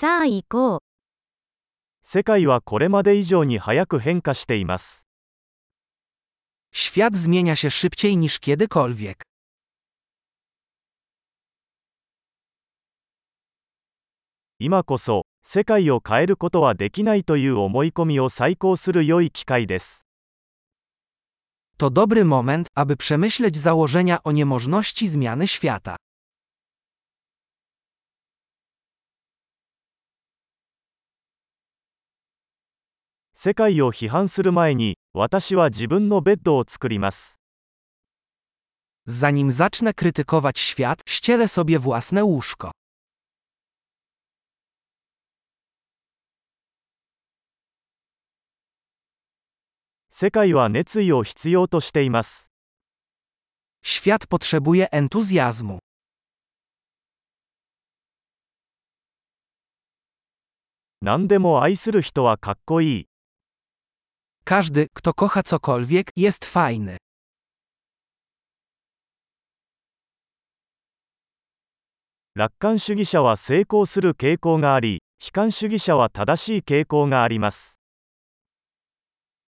さあ行こう。世界はこれまで以上に早く変化しています。Świat zmienia się szybciej niż kiedykolwiek. 今こそ、世界を変えることはできないという思い込みを再考する良い機会です。To dobry moment, aby przemyśleć założenia o niemożności zmiany świata. 世界を批判する前に、私は自分のベッドを作ります。Zanim zacznę krytykować świat, ścielę sobie własne łóżko. 世界は熱意を必要としています。Świat potrzebuje entuzjazmu. 何でも愛する人はかっこいい。Każdy, kto kocha cokolwiek, jest fajny.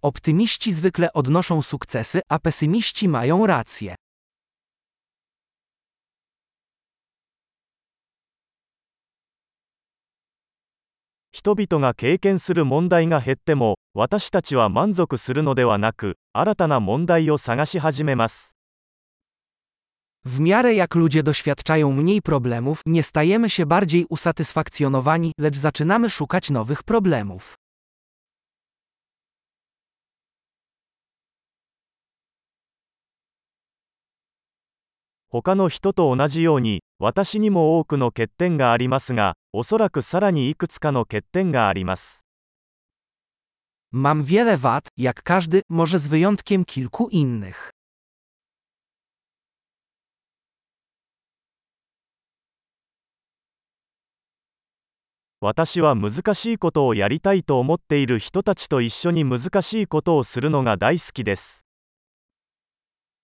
Optymiści zwykle odnoszą sukcesy, a pesymiści mają rację. 人々が経験する問題が減っても、私たちは満足するのではなく、新たな問題を探し始めます。W miarę jak ludzie doświadczają mniej problemów, nie stajemy się bardziej usatysfakcjonowani, lecz zaczynamy szukać nowych problemów. 他の人と同じように、私にも多くの欠点がありますが、おそらくさらにいくつかの欠点があります。 Mam wiele wad, jak każdy, może z wyjątkiem kilku innych. 私は難しいことをやりたいと思っている人たちと一緒に難しいことをするのが大好きです。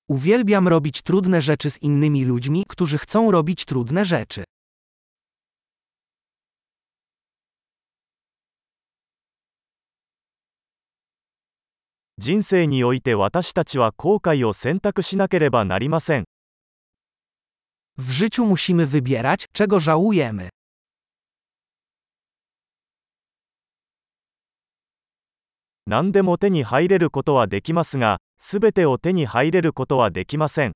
Uwielbiam robić trudne rzeczy z innymi ludźmi, którzy chcą robić trudne rzeczy. 人生において私たちは後悔を選択しなければなりません。W życiu musimy wybierać, czego żałujemy. 何でも手に入れることはできますが、すべてを手に入れることはできません。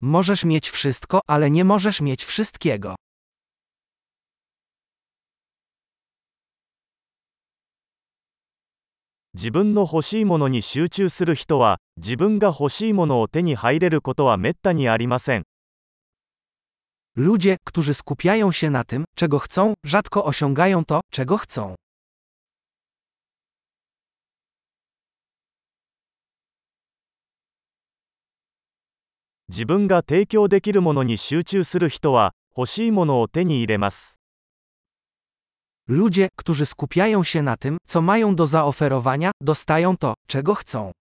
Możesz mieć wszystko, ale nie możesz mieć wszystkiego. 自分の欲しいものに集中する人は、自分が欲しいものを手に入れることはめったにありません。Ludzie, którzy skupiają się na tym, czego chcą, rzadko osiągają to, czego chcą. 自分が提供できるものに集中する Ludzie, którzy skupiają się na tym, co mają do zaoferowania, dostają to, czego chcą.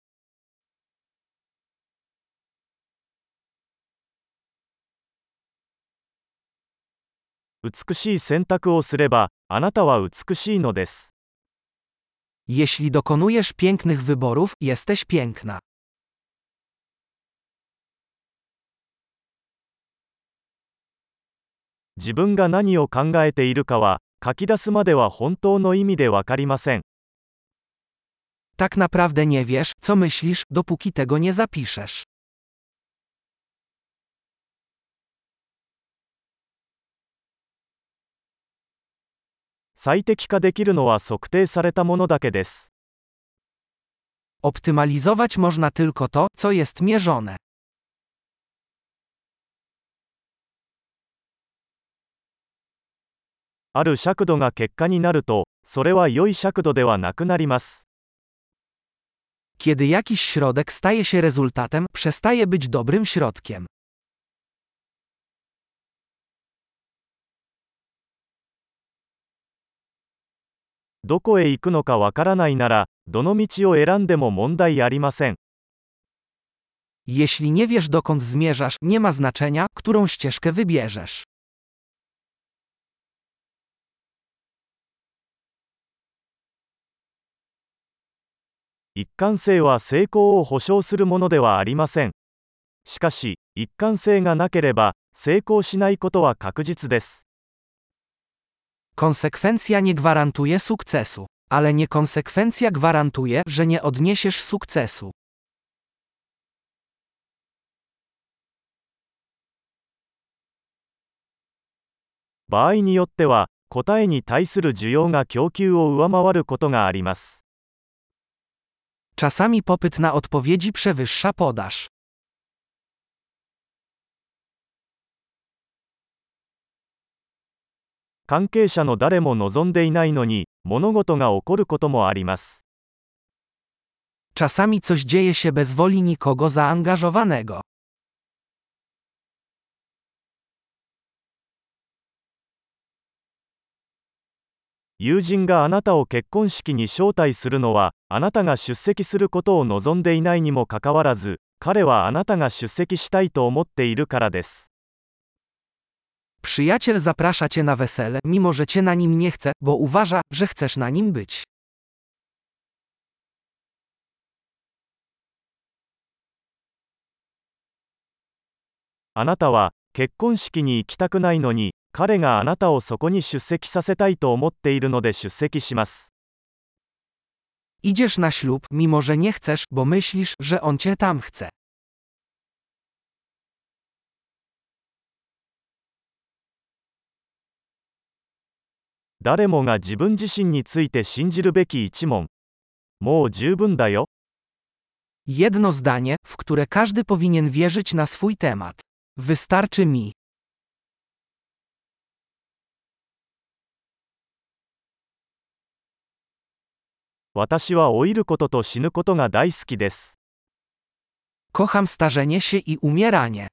美しい選択をすれば、あなたは美しいのです。 Jeśli dokonujesz pięknych wyborów, jesteś piękna. 自分が何を考えているかは、 書き出すまでは本当の意味でわかりません。 Tak naprawdę nie wiesz, co myślisz, dopóki tego nie zapiszesz. 最適化できるのは測定されたものだけです。 Optymalizować można tylko to, co jest mierzone. ある尺度が結果になると、それは良い尺度ではなくなります。 Kiedy jakiś środek staje się rezultatem, przestaje być dobrym środkiem. どこへ行くのかわからないなら、どの道を選んでも問題ありません。 Jeśli nie wiesz dokąd zmierzasz, nie ma znaczenia, którą ścieżkę wybierzesz. 一貫性は成功を保証するものではありません。しかし、一貫性がなければ、成功しないことは確実です。Konsekwencja nie gwarantuje sukcesu, ale niekonsekwencja gwarantuje, że nie odniesiesz sukcesu. 場合によっては、答えに対する需要が供給を上回ることがあります。Czasami popyt na odpowiedzi przewyższa podaż. Czasami coś dzieje się bez woli nikogo zaangażowanego. 友人があなたを結婚式に招待するのは、あなたが出席することを望んでいないにもかかわらず、彼はあなたが出席したいと思っているからです。Przyjaciel zaprasza cię na wesele, mimo że cię na nim nie chce, bo uważa, że chcesz na nim być. あなたは、結婚式に行きたくないのに、彼があなたをそこに出席させたいと思っているので出席します。 Idziesz na ślub, mimo że nie chcesz, bo myślisz, że on cię tam chce. 誰もが自分自身について信じるべき一問。もう十分だよ。 Jedno zdanie, w które każdy powinien wierzyć na swój temat. Wystarczy mi. 私は老いることと死ぬことが大好きです。Kocham starzenie się i umieranie.